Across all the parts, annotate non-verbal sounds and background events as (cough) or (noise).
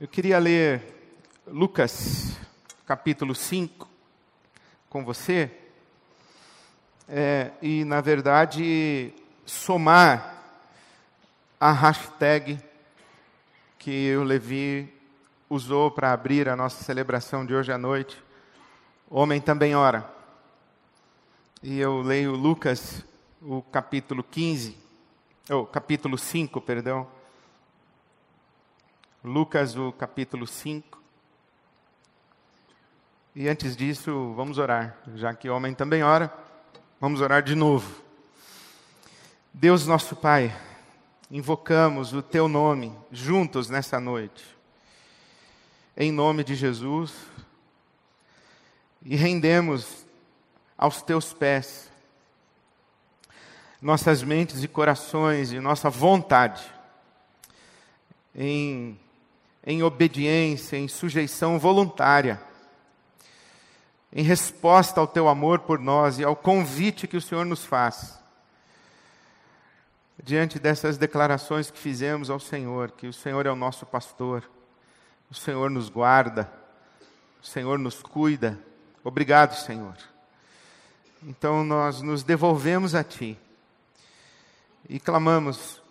Eu queria ler Lucas, capítulo 5, com você, é, e, na verdade, somar a hashtag que o Levi usou para abrir a nossa celebração de hoje à noite. Homem também ora. E eu leio Lucas, o capítulo 15, ou capítulo 5, perdão. Lucas, o capítulo 5. E antes disso, vamos orar, já que homem também ora, vamos orar de novo. Deus nosso Pai, invocamos o Teu nome juntos nessa noite, em nome de Jesus, e rendemos aos Teus pés nossas mentes e corações e nossa vontade em, em obediência, em sujeição voluntária, em resposta ao Teu amor por nós e ao convite que o Senhor nos faz diante dessas declarações que fizemos ao Senhor, que o Senhor é o nosso pastor, o Senhor nos guarda, o Senhor nos cuida. Obrigado, Senhor. Então nós nos devolvemos a Ti e clamamos,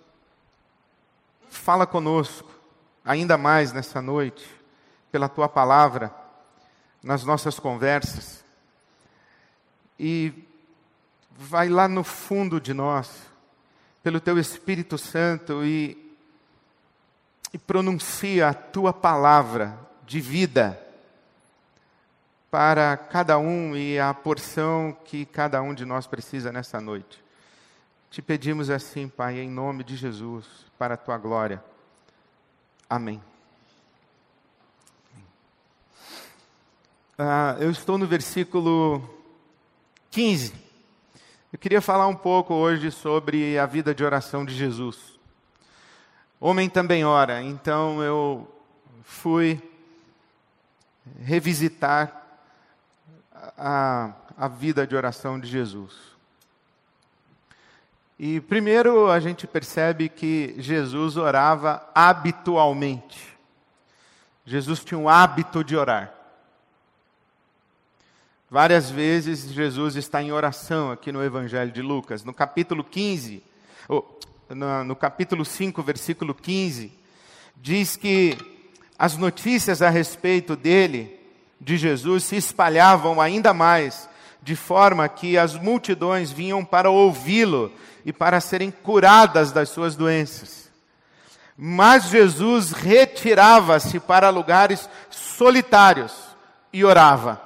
fala conosco ainda mais nessa noite, pela Tua palavra, nas nossas conversas, e vai lá no fundo de nós pelo teu Espírito Santo e, e pronuncia a tua palavra de vida para cada um e a porção que cada um de nós precisa nessa noite. Te pedimos assim, Pai, em nome de Jesus, para a tua glória. Amém. Ah, eu estou no versículo 15. Eu queria falar um pouco hoje sobre a vida de oração de Jesus. Homem também ora, então eu fui revisitar a, a vida de oração de Jesus. E primeiro a gente percebe que Jesus orava habitualmente. Jesus tinha um hábito de orar. Várias vezes Jesus está em oração aqui no Evangelho de Lucas. No capítulo 15, ou, no, no capítulo 5, versículo 15, diz que as notícias a respeito dele, de Jesus, se espalhavam ainda mais, de forma que as multidões vinham para ouvi-lo e para serem curadas das suas doenças. Mas Jesus retirava-se para lugares solitários e orava.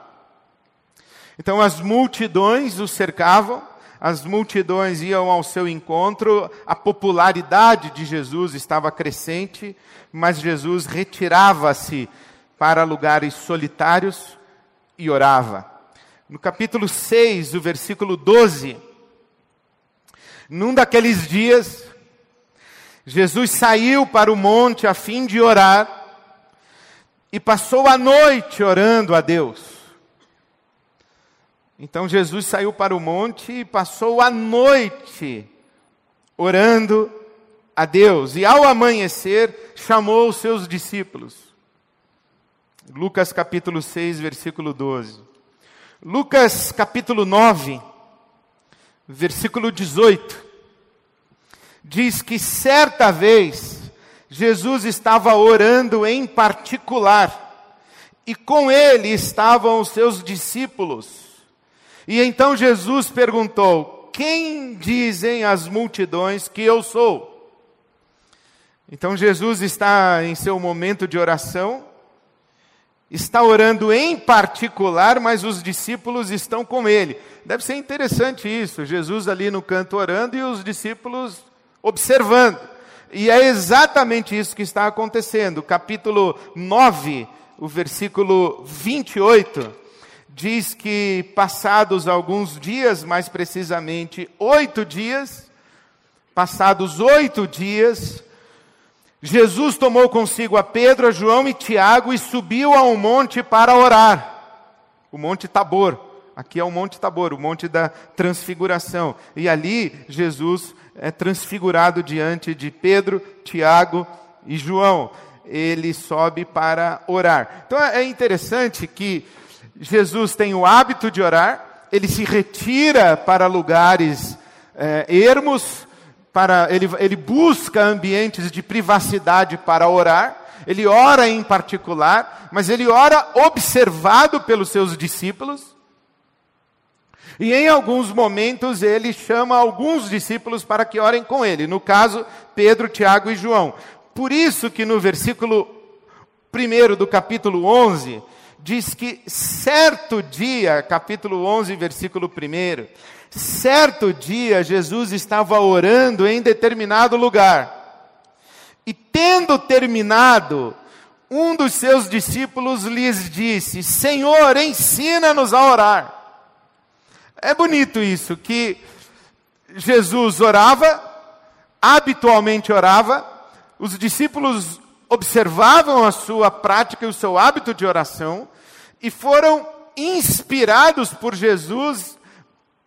Então as multidões o cercavam, as multidões iam ao seu encontro, a popularidade de Jesus estava crescente, mas Jesus retirava-se para lugares solitários e orava. No capítulo 6, o versículo 12, num daqueles dias, Jesus saiu para o monte a fim de orar e passou a noite orando a Deus. Então Jesus saiu para o monte e passou a noite orando a Deus. E ao amanhecer, chamou os seus discípulos. Lucas capítulo 6, versículo 12. Lucas capítulo 9, versículo 18. Diz que certa vez Jesus estava orando em particular, e com ele estavam os seus discípulos. E então Jesus perguntou: Quem dizem as multidões que eu sou? Então Jesus está em seu momento de oração, está orando em particular, mas os discípulos estão com ele. Deve ser interessante isso, Jesus ali no canto orando e os discípulos observando. E é exatamente isso que está acontecendo. Capítulo 9, o versículo 28 diz que passados alguns dias, mais precisamente oito dias, passados oito dias, Jesus tomou consigo a Pedro, a João e Tiago e subiu a um monte para orar. O Monte Tabor. Aqui é o Monte Tabor, o Monte da Transfiguração. E ali Jesus é transfigurado diante de Pedro, Tiago e João. ele sobe para orar. Então é interessante que Jesus tem o hábito de orar, ele se retira para lugares é, ermos, para, ele, ele busca ambientes de privacidade para orar, ele ora em particular, mas ele ora observado pelos seus discípulos. E em alguns momentos ele chama alguns discípulos para que orem com ele. No caso, Pedro, Tiago e João. Por isso que no versículo 1 do capítulo 11, diz que certo dia, capítulo 11, versículo 1, certo dia Jesus estava orando em determinado lugar. E tendo terminado, um dos seus discípulos lhes disse: Senhor, ensina-nos a orar. É bonito isso, que Jesus orava, habitualmente orava, os discípulos observavam a sua prática e o seu hábito de oração e foram inspirados por Jesus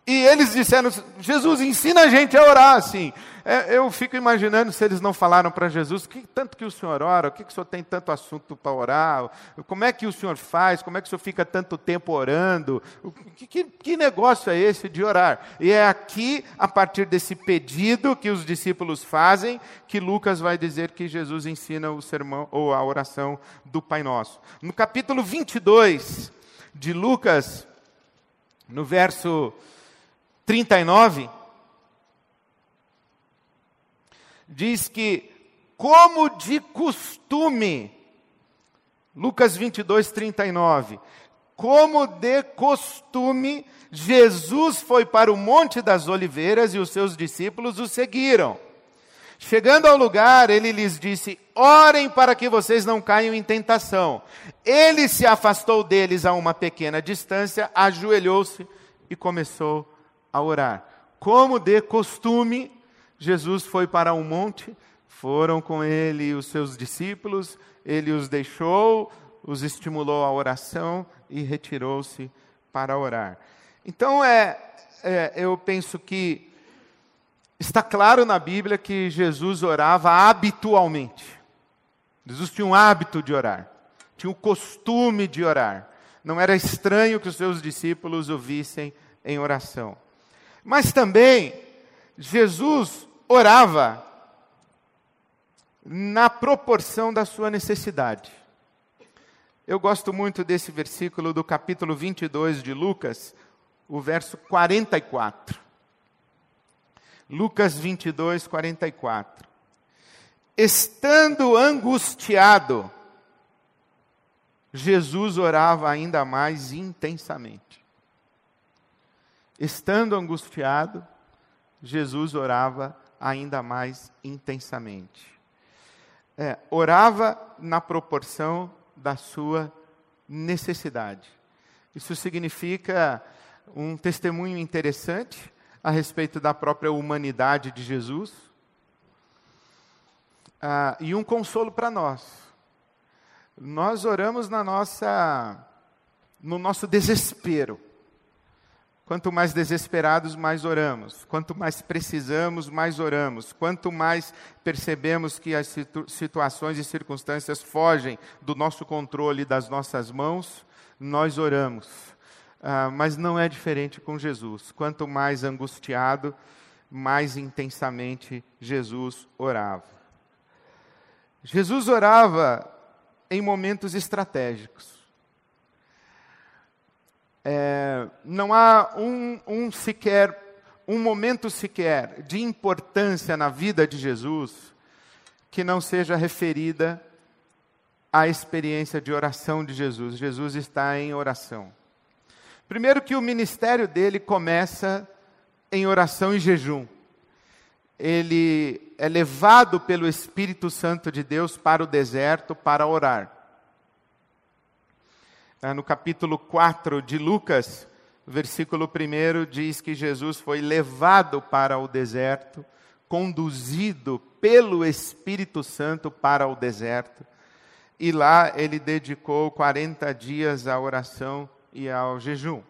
e eles disseram: Jesus, ensina a gente a orar assim. É, eu fico imaginando se eles não falaram para Jesus, que tanto que o senhor ora, o que, que o senhor tem tanto assunto para orar, como é que o senhor faz, como é que o senhor fica tanto tempo orando, que, que, que negócio é esse de orar? E é aqui, a partir desse pedido que os discípulos fazem, que Lucas vai dizer que Jesus ensina o sermão ou a oração do Pai Nosso. No capítulo 22 de Lucas, no verso 39, diz que, como de costume, Lucas 22, 39, como de costume, Jesus foi para o Monte das Oliveiras e os seus discípulos o seguiram. Chegando ao lugar, ele lhes disse: Orem para que vocês não caiam em tentação. Ele se afastou deles a uma pequena distância, ajoelhou-se e começou a orar. Como de costume, Jesus foi para um monte, foram com ele os seus discípulos, ele os deixou, os estimulou à oração e retirou-se para orar. Então, é, é, eu penso que está claro na Bíblia que Jesus orava habitualmente. Jesus tinha um hábito de orar, tinha o costume de orar. Não era estranho que os seus discípulos o vissem em oração. Mas também, Jesus orava na proporção da sua necessidade. Eu gosto muito desse versículo do capítulo 22 de Lucas, o verso 44. Lucas 22, 44. Estando angustiado, Jesus orava ainda mais intensamente. Estando angustiado, Jesus orava ainda mais intensamente. É, orava na proporção da sua necessidade. Isso significa um testemunho interessante a respeito da própria humanidade de Jesus ah, e um consolo para nós. Nós oramos na nossa, no nosso desespero. Quanto mais desesperados, mais oramos. Quanto mais precisamos, mais oramos. Quanto mais percebemos que as situ situações e circunstâncias fogem do nosso controle, das nossas mãos, nós oramos. Ah, mas não é diferente com Jesus. Quanto mais angustiado, mais intensamente Jesus orava. Jesus orava em momentos estratégicos. É, não há um, um sequer, um momento sequer de importância na vida de Jesus que não seja referida à experiência de oração de Jesus. Jesus está em oração. Primeiro que o ministério dele começa em oração e jejum. Ele é levado pelo Espírito Santo de Deus para o deserto para orar. Ah, no capítulo 4 de Lucas, versículo 1 diz que Jesus foi levado para o deserto, conduzido pelo Espírito Santo para o deserto, e lá ele dedicou 40 dias à oração e ao jejum.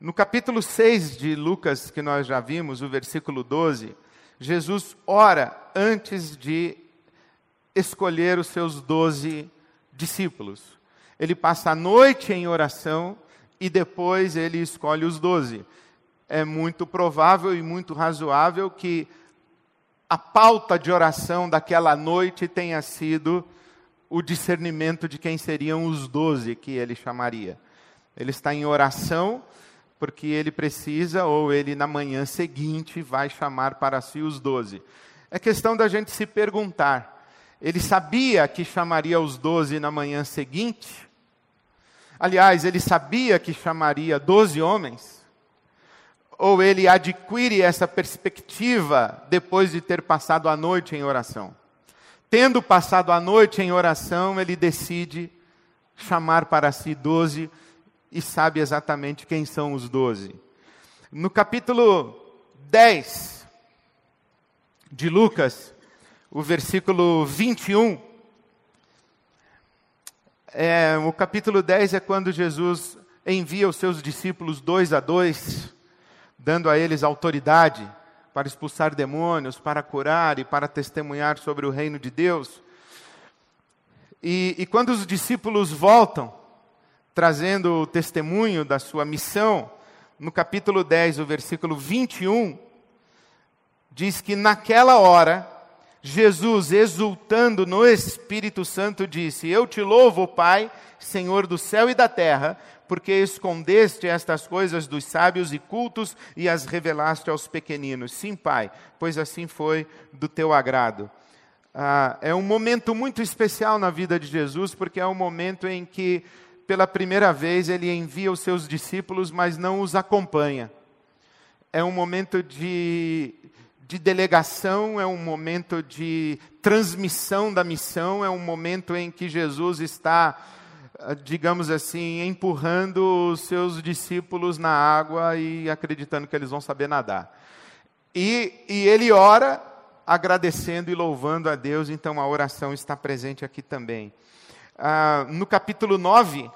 No capítulo 6 de Lucas, que nós já vimos, o versículo 12, Jesus ora antes de escolher os seus doze discípulos. Ele passa a noite em oração e depois ele escolhe os doze. É muito provável e muito razoável que a pauta de oração daquela noite tenha sido o discernimento de quem seriam os doze que ele chamaria. Ele está em oração porque ele precisa, ou ele na manhã seguinte vai chamar para si os doze. É questão da gente se perguntar: ele sabia que chamaria os doze na manhã seguinte? Aliás, ele sabia que chamaria doze homens? Ou ele adquire essa perspectiva depois de ter passado a noite em oração? Tendo passado a noite em oração, ele decide chamar para si doze e sabe exatamente quem são os doze. No capítulo 10 de Lucas, o versículo 21, é, o capítulo 10 é quando Jesus envia os seus discípulos dois a dois, dando a eles autoridade para expulsar demônios, para curar e para testemunhar sobre o reino de Deus. E, e quando os discípulos voltam, trazendo o testemunho da sua missão, no capítulo 10, o versículo 21, diz que naquela hora Jesus, exultando no Espírito Santo, disse: Eu te louvo, Pai, Senhor do céu e da terra, porque escondeste estas coisas dos sábios e cultos e as revelaste aos pequeninos. Sim, Pai, pois assim foi do teu agrado. Ah, é um momento muito especial na vida de Jesus, porque é um momento em que, pela primeira vez, ele envia os seus discípulos, mas não os acompanha. É um momento de de delegação, é um momento de transmissão da missão, é um momento em que Jesus está, ah, digamos assim, empurrando os seus discípulos na água e acreditando que eles vão saber nadar. E, e ele ora agradecendo e louvando a Deus, então a oração está presente aqui também. Ah, no capítulo 9,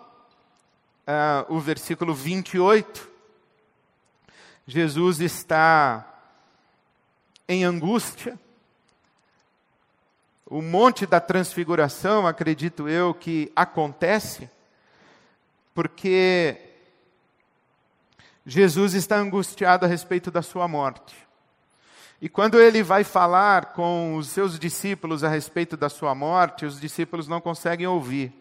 ah, o versículo 28, Jesus está em angústia. O monte da transfiguração, acredito eu, que acontece porque Jesus está angustiado a respeito da sua morte. E quando ele vai falar com os seus discípulos a respeito da sua morte, os discípulos não conseguem ouvir.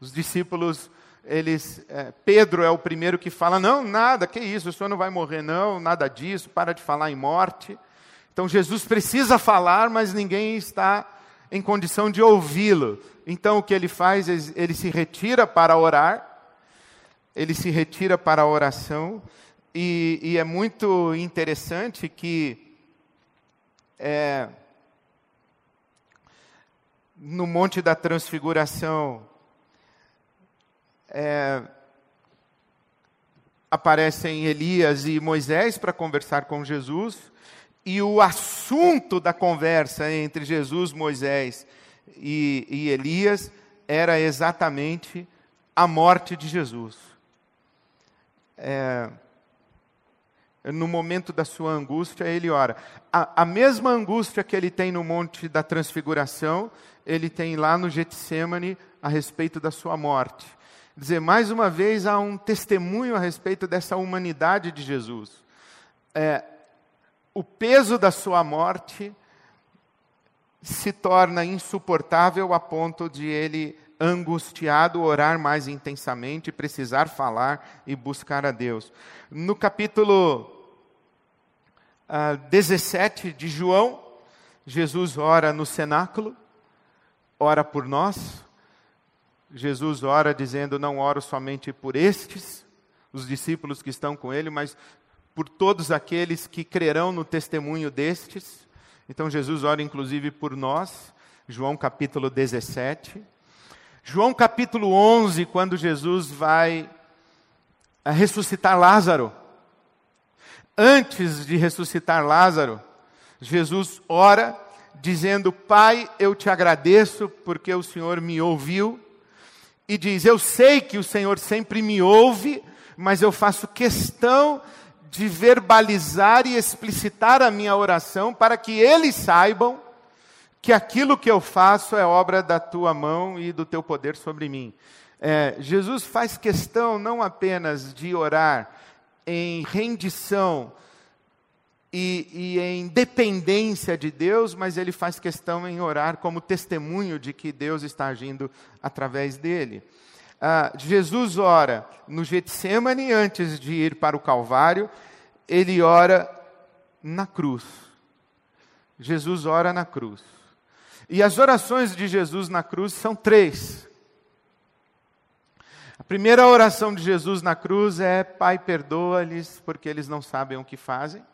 Os discípulos eles, é, Pedro é o primeiro que fala: não, nada, que isso, o senhor não vai morrer, não, nada disso, para de falar em morte. Então Jesus precisa falar, mas ninguém está em condição de ouvi-lo. Então o que ele faz? Ele se retira para orar, ele se retira para a oração, e, e é muito interessante que é, no Monte da Transfiguração, é, aparecem Elias e Moisés para conversar com Jesus, e o assunto da conversa entre Jesus, Moisés e, e Elias era exatamente a morte de Jesus. É, no momento da sua angústia, ele ora. A, a, mesma angústia que ele tem no Monte da Transfiguração, ele tem lá no Getsemane a respeito da sua morte dizer, mais uma vez, há um testemunho a respeito dessa humanidade de Jesus. É, o peso da sua morte se torna insuportável a ponto de ele, angustiado, orar mais intensamente, precisar falar e buscar a Deus. No capítulo ah, 17 de João, Jesus ora no cenáculo, ora por nós, Jesus ora dizendo: Não oro somente por estes, os discípulos que estão com ele, mas por todos aqueles que crerão no testemunho destes. Então Jesus ora inclusive por nós, João capítulo 17. João capítulo 11, quando Jesus vai eh, ressuscitar Lázaro. Antes de ressuscitar Lázaro, Jesus ora dizendo: Pai, eu te agradeço porque o Senhor me ouviu e diz: Eu sei que o Senhor sempre me ouve, mas eu faço questão de verbalizar e explicitar a minha oração para que eles saibam que aquilo que eu faço é obra da tua mão e do teu poder sobre mim. É, Jesus faz questão não apenas de orar em rendição e, e, em dependência de Deus, mas ele faz questão em orar como testemunho de que Deus está agindo através dele. Ah, Jesus ora no Getsemane antes de ir para o Calvário, ele ora na cruz. Jesus ora na cruz. E as orações de Jesus na cruz são três. A primeira oração de Jesus na cruz é: Pai, perdoa-lhes, porque eles não sabem o que fazem.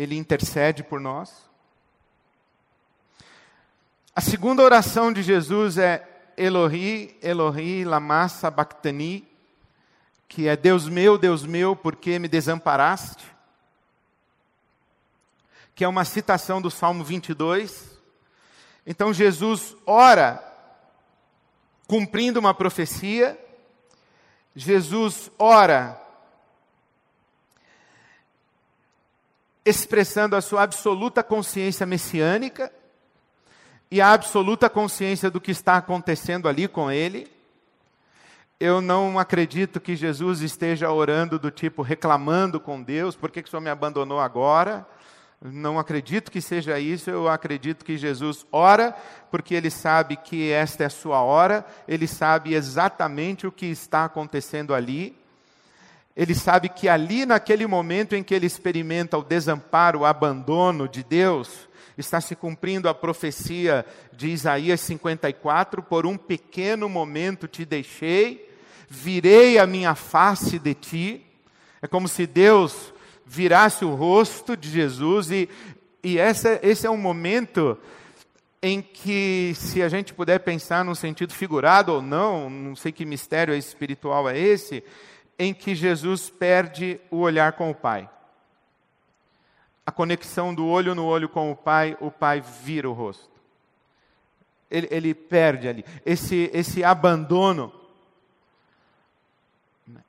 Ele intercede por nós. A segunda oração de Jesus é Elohi, Elohi, lama sabachthani, que é Deus meu, Deus meu, por que me desamparaste? Que é uma citação do Salmo 22. Então Jesus ora cumprindo uma profecia. Jesus ora expressando a sua absoluta consciência messiânica e a absoluta consciência do que está acontecendo ali com ele eu não acredito que Jesus esteja orando do tipo reclamando com Deus, por que, que o Senhor me abandonou agora? Não acredito que seja isso, eu acredito que Jesus ora porque ele sabe que esta é a sua hora, ele sabe exatamente o que está acontecendo ali. Ele sabe que ali, naquele momento em que ele experimenta o desamparo, o abandono de Deus, está se cumprindo a profecia de Isaías 54: por um pequeno momento te deixei virei a minha face de ti. É como se Deus virasse o rosto de Jesus, e, e essa, esse é um momento em que, se a gente puder pensar num sentido figurado ou não, não sei que mistério espiritual é esse, em que Jesus perde o olhar com o Pai. A conexão do olho no olho com o Pai, o Pai vira o rosto. Ele, ele perde ali. Esse, esse abandono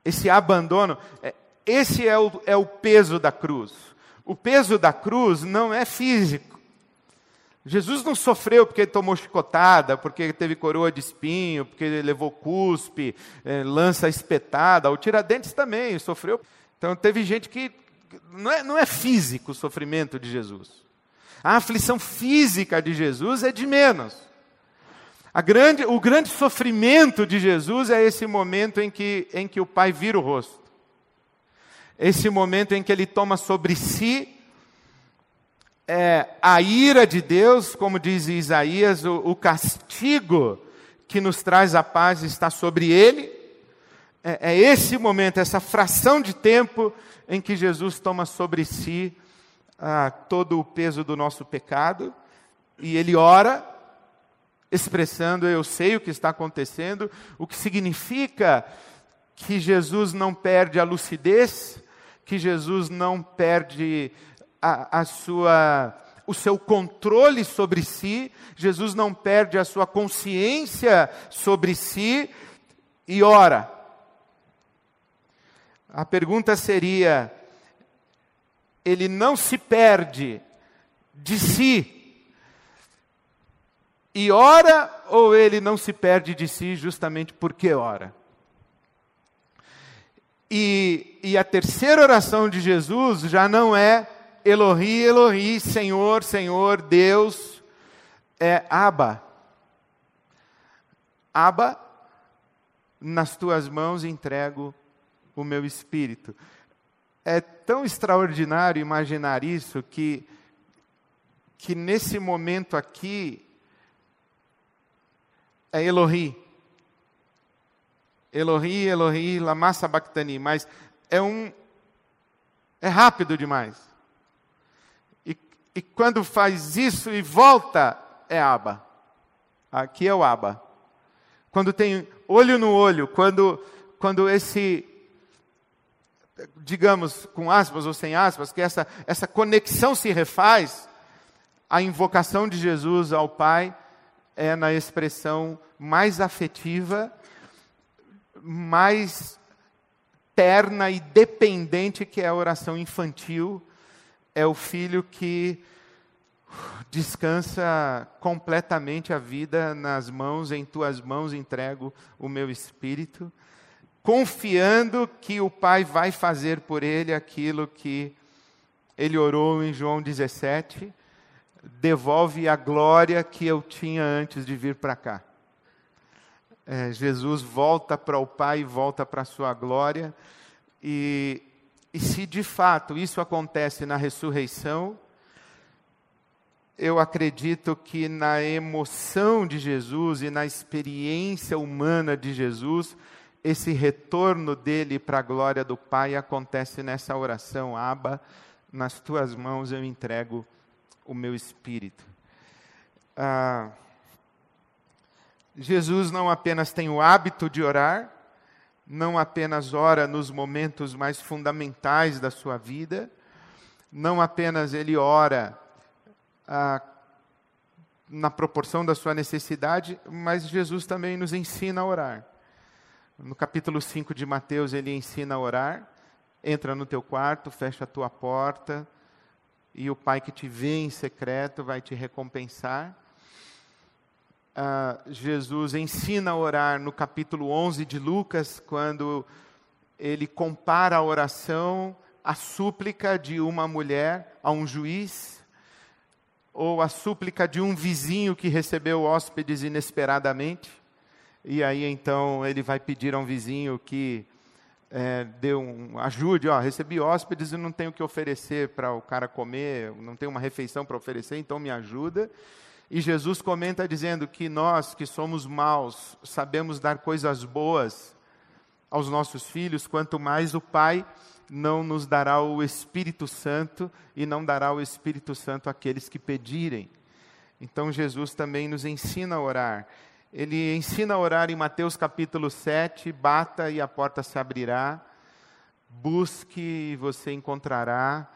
esse abandono, é, esse é o, é o peso da cruz. O peso da cruz não é físico. Jesus não sofreu porque ele tomou chicotada, porque teve coroa de espinho, porque ele levou cuspe, é, lança espetada. O Tiradentes também sofreu. Então teve gente que. Não é, não é físico o sofrimento de Jesus. A aflição física de Jesus é de menos. Grande, o grande sofrimento de Jesus é esse momento em que, em que o Pai vira o rosto. Esse momento em que ele toma sobre si é, a ira de Deus, como diz Isaías, o, o, castigo que nos traz a paz está sobre ele. É, é esse momento, essa fração de tempo em que Jesus toma sobre si ah, todo o peso do nosso pecado e ele ora expressando eu sei o que está acontecendo, o que significa que Jesus não perde a lucidez, que Jesus não perde a, a sua o seu controle sobre si, Jesus não perde a sua consciência sobre si e ora. A pergunta seria: ele não se perde de si e ora, ou ele não se perde de si justamente porque ora? E, e a terceira oração de Jesus já não é Elohi, Elohi, Senhor, Senhor, Deus, é Abba. Abba, nas tuas mãos entrego o meu espírito. É tão extraordinário imaginar isso que, que nesse momento aqui, é Elohi. Elohi, Elohi, lama sabachthani, mas é um é rápido demais. E, quando faz isso e volta, é aba. Aqui é o aba. Quando tem olho no olho, quando quando esse digamos com aspas ou sem aspas, que essa essa conexão se refaz, a invocação de Jesus ao Pai é na expressão mais afetiva, mais terna e dependente que é a oração infantil. É o filho que descansa completamente a vida nas mãos, em tuas mãos entrego o meu espírito, confiando que o Pai vai fazer por ele aquilo que ele orou em João 17, devolve a glória que eu tinha antes de vir para cá. É, Jesus volta para o Pai, volta para a sua glória, e, e se de fato isso acontece na ressurreição, eu acredito que na emoção de Jesus e na experiência humana de Jesus, esse retorno dele para a glória do Pai acontece nessa oração, Aba, nas tuas mãos eu entrego o meu espírito. Ah, Jesus não apenas tem o hábito de orar, não apenas ora nos momentos mais fundamentais da sua vida, não apenas ele ora ah, na proporção da sua necessidade, mas Jesus também nos ensina a orar. No capítulo 5 de Mateus, ele ensina a orar. Entra no teu quarto, fecha a tua porta, e o Pai que te vê em secreto vai te recompensar. Ah, Jesus ensina a orar no capítulo 11 de Lucas, quando ele compara a oração, a súplica de uma mulher a um juiz ou a súplica de um vizinho que recebeu hóspedes inesperadamente, e aí então ele vai pedir a um vizinho que é, dê um ajude, ó, recebi hóspedes e não tenho o que oferecer para o cara comer, não tenho uma refeição para oferecer, então me ajuda. E Jesus comenta dizendo que nós que somos maus sabemos dar coisas boas aos nossos filhos, quanto mais o Pai não nos dará o Espírito Santo e não dará o Espírito Santo àqueles que pedirem. Então Jesus também nos ensina a orar. Ele ensina a orar em Mateus capítulo 7, bata e a porta se abrirá, busque e você encontrará,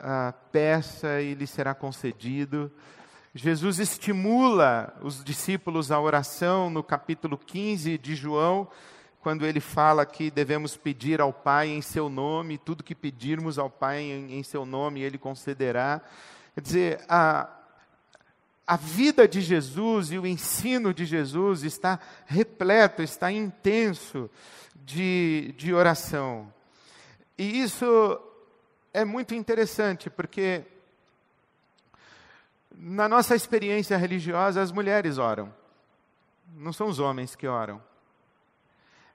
ah, peça e lhe será concedido. Jesus estimula os discípulos à oração no capítulo 15 de João, quando ele fala que devemos pedir ao Pai em seu nome, tudo que pedirmos ao Pai em, em seu nome, ele concederá. Quer dizer, a, a vida de Jesus e o ensino de Jesus está repleto, está intenso de, de oração. E isso é muito interessante, porque na nossa experiência religiosa, as mulheres oram, não são os homens que oram.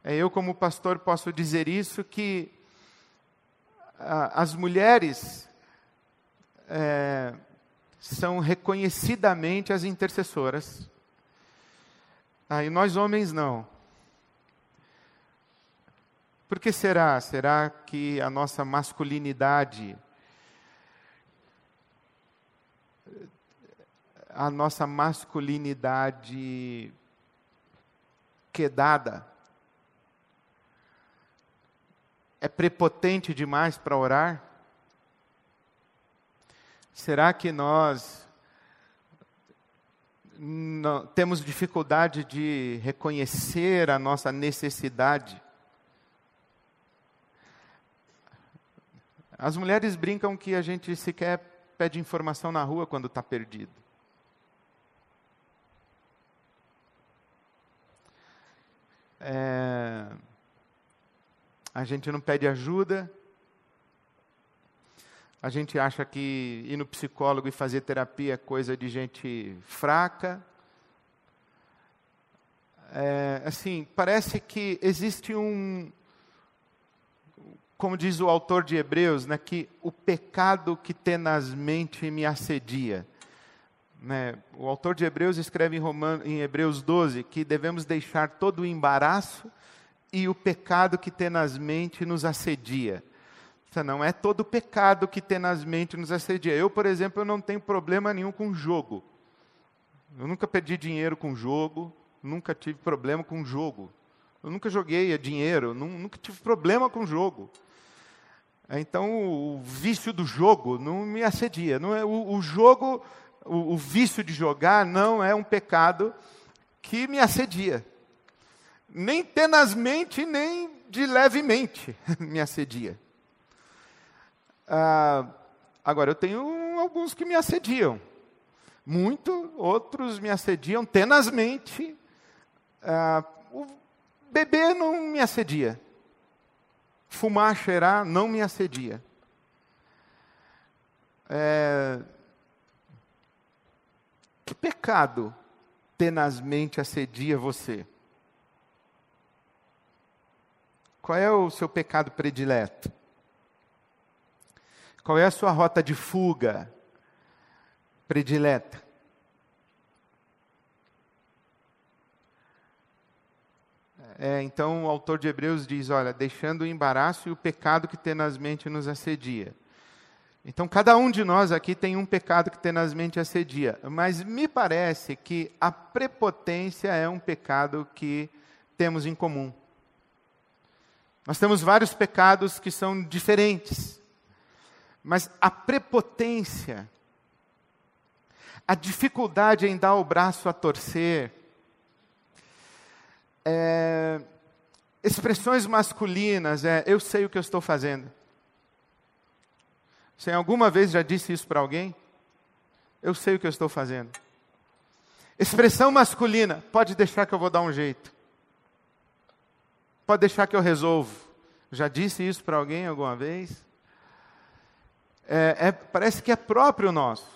É, eu, como pastor, posso dizer isso: que as mulheres é, são reconhecidamente as intercessoras, ah, e nós homens não. Por que será? Será que a nossa masculinidade, a nossa masculinidade quedada, é prepotente demais para orar? Será que nós temos dificuldade de reconhecer a nossa necessidade? As mulheres brincam que a gente sequer pede informação na rua quando está perdido. É, a gente não pede ajuda, a gente acha que ir no psicólogo e fazer terapia é coisa de gente fraca. É, assim, parece que existe um, como diz o autor de Hebreus, né, que o pecado que tenazmente me assedia. Né, o autor de Hebreus escreve em, em Hebreus 12 que devemos deixar todo o embaraço e o pecado que tenazmente nos assedia. Isso não é todo pecado que tenazmente nos assedia. Eu, por exemplo, eu não tenho problema nenhum com jogo. Eu nunca perdi dinheiro com jogo, nunca tive problema com jogo. Eu nunca joguei a dinheiro, nunca tive problema com jogo. Então, o vício do jogo não me assedia. Não é, o, o jogo, o, o vício de jogar não é um pecado que me assedia nem tenazmente, nem de levemente (laughs) me assedia. Ah, agora, eu tenho alguns que me assediam. muito, outros me assediam tenazmente. Ah, o beber não me assedia. Fumar, cheirar não me assedia. É... Pecado tenazmente assedia você? Qual é o seu pecado predileto? Qual é a sua rota de fuga predileta? É, então o autor de Hebreus diz: olha, deixando o embaraço e o pecado que tenazmente nos assedia. Então cada um de nós aqui tem um pecado que tenazmente assedia, mas me parece que a prepotência é um pecado que temos em comum. Nós temos vários pecados que são diferentes. Mas a prepotência, a dificuldade em dar o braço a torcer, é, expressões masculinas, é, eu sei o que eu estou fazendo. Você alguma vez já disse isso para alguém? Eu sei o que eu estou fazendo. Expressão masculina, pode deixar que eu vou dar um jeito. Pode deixar que eu resolvo. Já disse isso para alguém alguma vez? É, é, parece que é próprio nosso.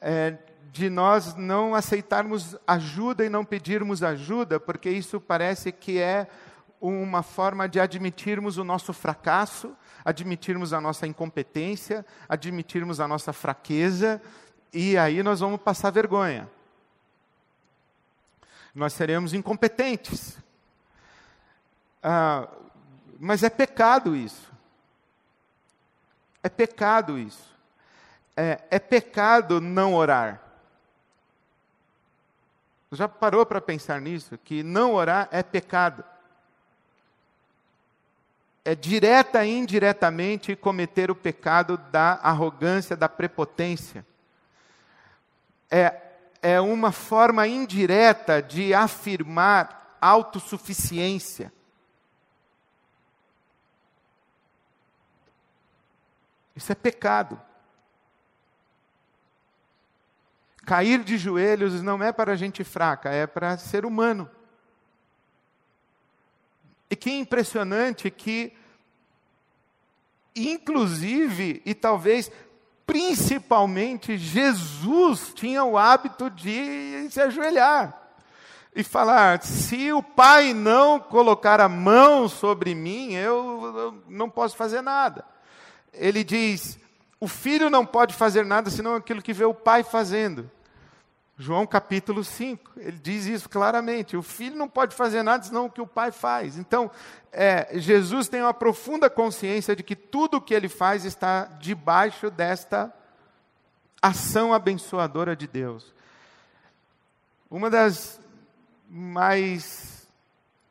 É, de nós não aceitarmos ajuda e não pedirmos ajuda, porque isso parece que é uma forma de admitirmos o nosso fracasso, admitirmos a nossa incompetência, admitirmos a nossa fraqueza, e aí nós vamos passar vergonha. Nós seremos incompetentes. Ah, mas é pecado isso. É pecado isso. É, é pecado não orar. Já parou para pensar nisso? Que não orar é pecado. É direta e indiretamente cometer o pecado da arrogância, da prepotência. É, é uma forma indireta de afirmar autossuficiência. Isso é pecado. Cair de joelhos não é para gente fraca, é para ser humano. E que impressionante que, inclusive, e talvez principalmente, Jesus tinha o hábito de se ajoelhar e falar: se o Pai não colocar a mão sobre mim, eu, eu não posso fazer nada ele diz: o filho não pode fazer nada senão aquilo que vê o pai fazendo. João capítulo 5, ele diz isso claramente: o filho não pode fazer nada senão o que o pai faz. Então, é, Jesus tem uma profunda consciência de que tudo o que ele faz está debaixo desta ação abençoadora de Deus. Uma das mais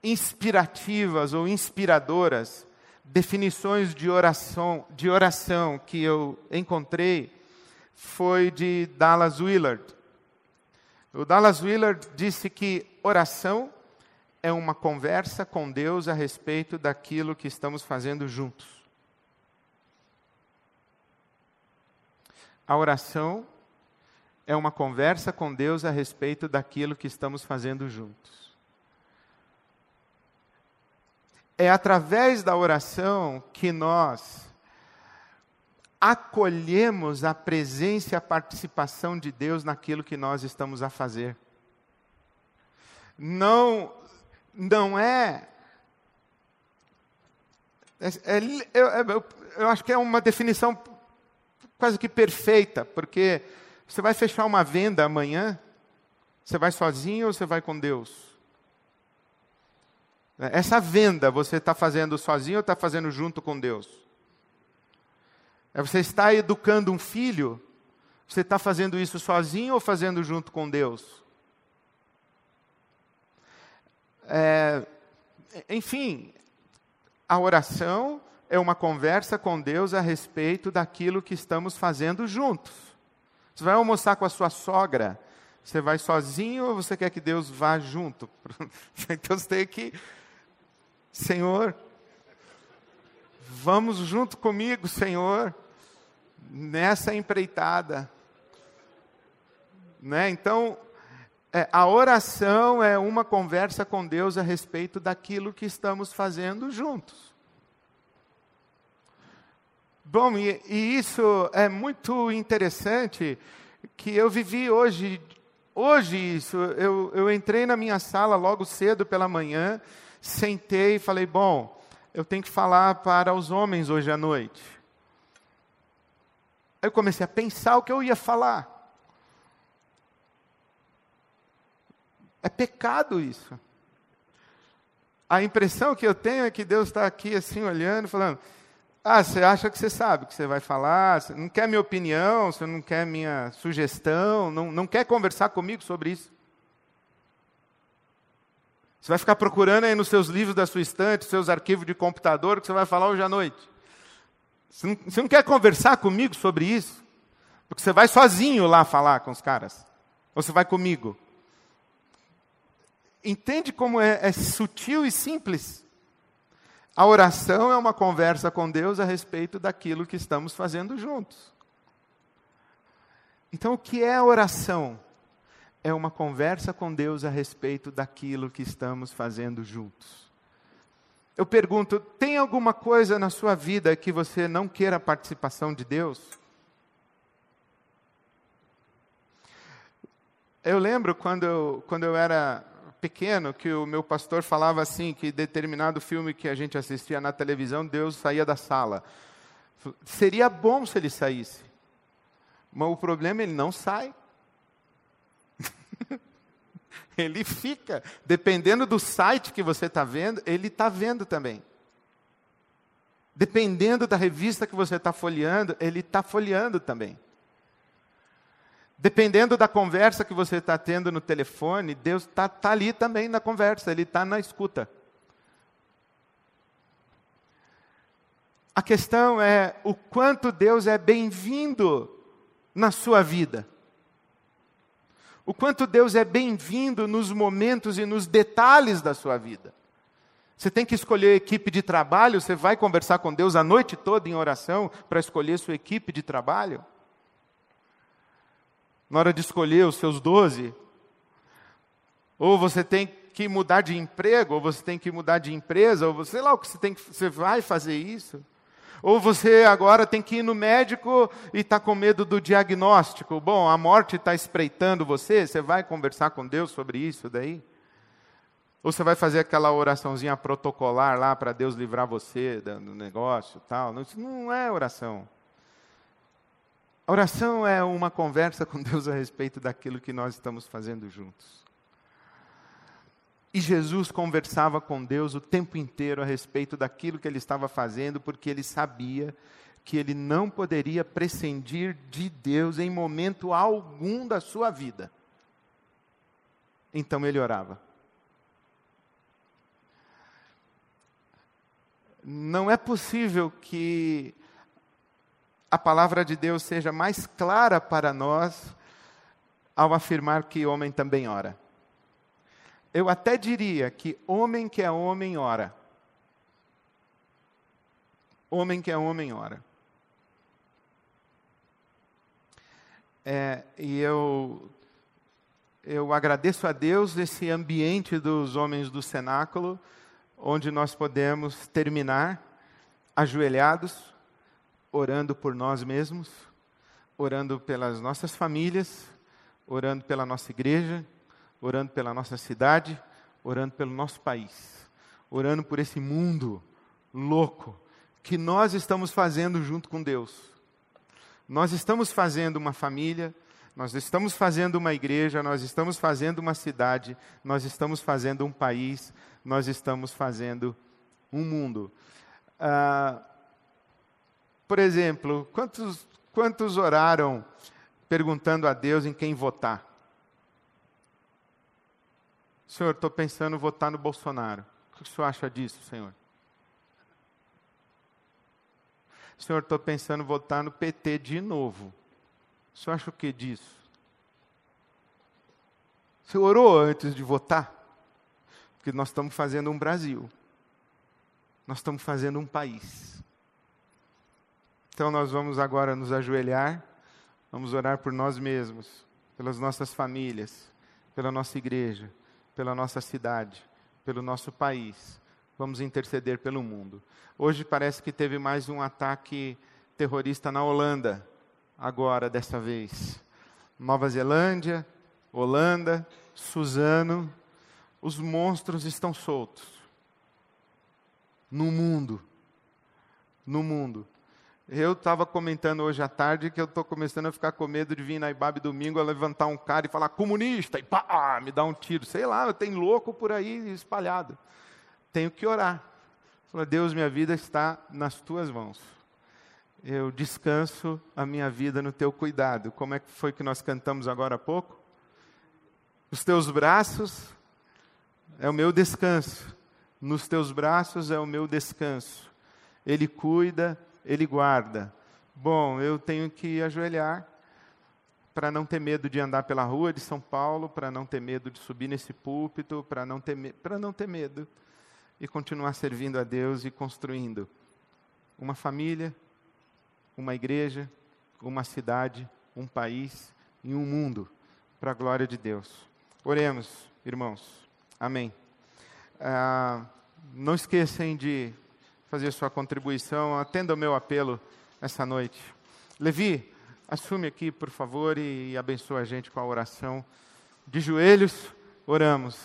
inspirativas ou inspiradoras definições de oração, de oração que eu encontrei foi de Dallas Willard. O Dallas Willard disse que oração é uma conversa com Deus a respeito daquilo que estamos fazendo juntos. A oração é uma conversa com Deus a respeito daquilo que estamos fazendo juntos. É através da oração que nós acolhemos a presença e a participação de Deus naquilo que nós estamos a fazer. Não, não é. é, é eu, eu, eu acho que é uma definição quase que perfeita, porque você vai fechar uma venda amanhã, você vai sozinho ou você vai com Deus? Essa venda você está fazendo sozinho ou está fazendo junto com Deus? É você está educando um filho, você está fazendo isso sozinho ou fazendo junto com Deus? É, enfim, a oração é uma conversa com Deus a respeito daquilo que estamos fazendo juntos. Você vai almoçar com a sua sogra, você vai sozinho ou você quer que Deus vá junto? (laughs) então você tem que Senhor, vamos junto comigo, Senhor, nessa empreitada. Né? Então, é, a oração é uma conversa com Deus a respeito daquilo que estamos fazendo juntos. Bom, e, e isso é muito interessante que eu vivi hoje, hoje isso, eu, eu entrei na minha sala logo cedo pela manhã, sentei e falei, bom, eu tenho que falar para os homens hoje à noite. Aí eu comecei a pensar o que eu ia falar. É pecado isso. A impressão que eu tenho é que Deus está aqui assim olhando, falando: Ah, você acha que você sabe o que você vai falar? Você não quer minha opinião? Você não quer minha sugestão? Não, não quer conversar comigo sobre isso? Você vai ficar procurando aí nos seus livros da sua estante, seus arquivos de computador, que você vai falar hoje à noite. Você não, você não quer conversar comigo sobre isso? Porque você vai sozinho lá falar com os caras. Ou você vai comigo? Entende como é, é sutil e simples? A oração é uma conversa com Deus a respeito daquilo que estamos fazendo juntos. Então, o que é oração? é uma conversa com Deus a respeito daquilo que estamos fazendo juntos. Eu pergunto: tem alguma coisa na sua vida que você não queira a participação de Deus? Eu lembro quando eu, quando eu era pequeno que o meu pastor falava assim que determinado filme que a gente assistia na televisão Deus saía da sala. Seria bom se ele saísse, mas o problema é ele não sai. (laughs) ele fica. Dependendo do site que você está vendo, ele está vendo também. Dependendo da revista que você está folheando, ele está folheando também. Dependendo da conversa que você está tendo no telefone, Deus está tá ali também na conversa, Ele está na escuta. A questão é o quanto Deus é bem-vindo na sua vida. O quanto Deus é bem-vindo nos momentos e nos detalhes da sua vida. Você tem que escolher equipe de trabalho, você vai conversar com Deus a noite toda em oração para escolher sua equipe de trabalho? Na hora de escolher os seus doze? Ou você tem que mudar de emprego, ou você tem que mudar de empresa, ou sei lá o que você tem que, você vai fazer isso? Ou você agora tem que ir no médico e está com medo do diagnóstico. Bom, a morte está espreitando você, você vai conversar com Deus sobre isso daí? Ou você vai fazer aquela oraçãozinha protocolar lá para Deus livrar você do negócio tal? Isso não é oração. A oração é uma conversa com Deus a respeito daquilo que nós estamos fazendo juntos. E Jesus conversava com Deus o tempo inteiro a respeito daquilo que ele estava fazendo, porque ele sabia que ele não poderia prescindir de Deus em momento algum da sua vida. Então ele orava. Não é possível que a palavra de Deus seja mais clara para nós ao afirmar que homem também ora eu até diria que homem que é homem ora. Homem que é homem ora. É, e eu, eu agradeço a Deus esse ambiente dos homens do cenáculo, onde nós podemos terminar ajoelhados, orando por nós mesmos, orando pelas nossas famílias, orando pela nossa igreja, orando pela nossa cidade, orando pelo nosso país, orando por esse mundo louco que nós estamos fazendo junto com Deus. Nós estamos fazendo uma família, nós estamos fazendo uma igreja, nós estamos fazendo uma cidade, nós estamos fazendo um país, nós estamos fazendo um mundo. Ah, por exemplo, quantos, quantos oraram perguntando a Deus em quem votar? Senhor, estou pensando em votar no Bolsonaro. O que o senhor acha disso, Senhor? Senhor, estou pensando em votar no PT de novo. O senhor acha o que disso? Você orou antes de votar? Porque nós estamos fazendo um Brasil. Nós estamos fazendo um país. Então nós vamos agora nos ajoelhar, vamos orar por nós mesmos, pelas nossas famílias, pela nossa igreja, pela nossa cidade, pelo nosso país. Vamos interceder pelo mundo. Hoje parece que teve mais um ataque terrorista na Holanda, agora, dessa vez. Nova Zelândia, Holanda, Suzano, os monstros estão soltos. No mundo. No mundo. Eu estava comentando hoje à tarde que eu estou começando a ficar com medo de vir na Ibabe domingo a levantar um cara e falar comunista e pá, me dar um tiro. Sei lá, tem louco por aí espalhado. Tenho que orar. Falar, Deus, minha vida está nas tuas mãos. Eu descanso a minha vida no teu cuidado. Como é que foi que nós cantamos agora há pouco? Os teus braços é o meu descanso. Nos teus braços é o meu descanso. Ele cuida ele guarda. Bom, eu tenho que ajoelhar para não ter medo de andar pela rua de São Paulo, para não ter medo de subir nesse púlpito, para não ter para não ter medo e continuar servindo a Deus e construindo uma família, uma igreja, uma cidade, um país e um mundo para a glória de Deus. Oremos, irmãos. Amém. Ah, não esqueçam de fazer sua contribuição, atenda o meu apelo essa noite. Levi, assume aqui, por favor, e abençoa a gente com a oração. De joelhos, oramos.